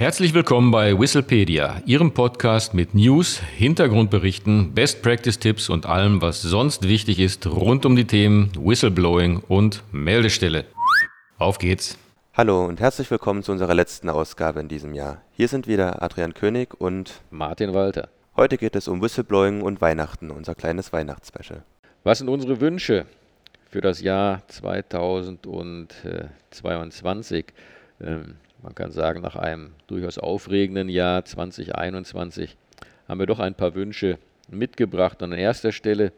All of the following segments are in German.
Herzlich willkommen bei Whistlepedia, Ihrem Podcast mit News, Hintergrundberichten, Best Practice Tipps und allem, was sonst wichtig ist rund um die Themen Whistleblowing und Meldestelle. Auf geht's! Hallo und herzlich willkommen zu unserer letzten Ausgabe in diesem Jahr. Hier sind wieder Adrian König und Martin Walter. Heute geht es um Whistleblowing und Weihnachten, unser kleines Weihnachtsspecial. Was sind unsere Wünsche für das Jahr 2022? Ähm, man kann sagen, nach einem durchaus aufregenden Jahr 2021 haben wir doch ein paar Wünsche mitgebracht. Und an erster Stelle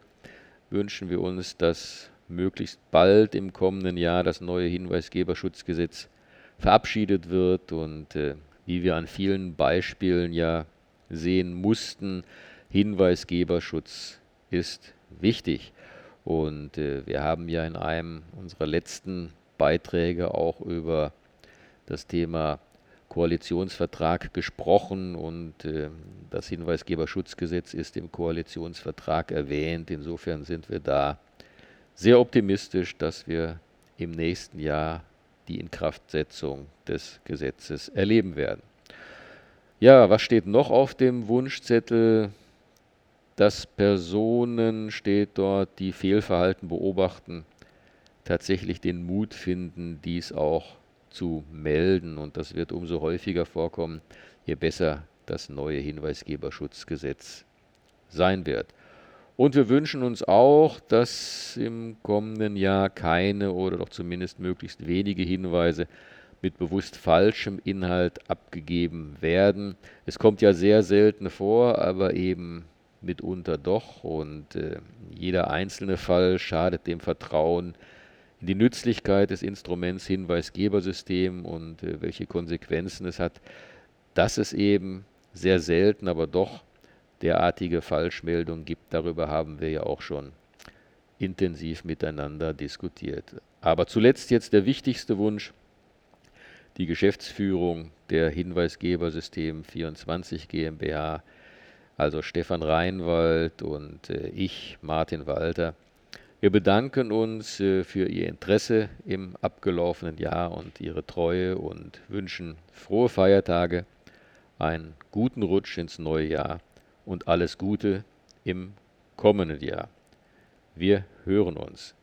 wünschen wir uns, dass möglichst bald im kommenden Jahr das neue Hinweisgeberschutzgesetz verabschiedet wird und äh, wie wir an vielen Beispielen ja sehen mussten, Hinweisgeberschutz ist wichtig. Und äh, wir haben ja in einem unserer letzten Beiträge auch über das Thema Koalitionsvertrag gesprochen und äh, das Hinweisgeberschutzgesetz ist im Koalitionsvertrag erwähnt. Insofern sind wir da sehr optimistisch, dass wir im nächsten Jahr die Inkraftsetzung des Gesetzes erleben werden. Ja, was steht noch auf dem Wunschzettel? Dass Personen steht dort, die Fehlverhalten beobachten, tatsächlich den Mut finden, dies auch zu melden. Und das wird umso häufiger vorkommen, je besser das neue Hinweisgeberschutzgesetz sein wird. Und wir wünschen uns auch, dass im kommenden Jahr keine oder doch zumindest möglichst wenige Hinweise mit bewusst falschem Inhalt abgegeben werden. Es kommt ja sehr selten vor, aber eben mitunter doch. Und äh, jeder einzelne Fall schadet dem Vertrauen die Nützlichkeit des Instruments Hinweisgebersystem und äh, welche Konsequenzen es hat, dass es eben sehr selten, aber doch derartige Falschmeldungen gibt. Darüber haben wir ja auch schon intensiv miteinander diskutiert. Aber zuletzt jetzt der wichtigste Wunsch, die Geschäftsführung der Hinweisgebersystem 24 GmbH, also Stefan Reinwald und äh, ich, Martin Walter, wir bedanken uns äh, für Ihr Interesse im abgelaufenen Jahr und Ihre Treue und wünschen frohe Feiertage, einen guten Rutsch ins neue Jahr und alles Gute im kommenden Jahr. Wir hören uns.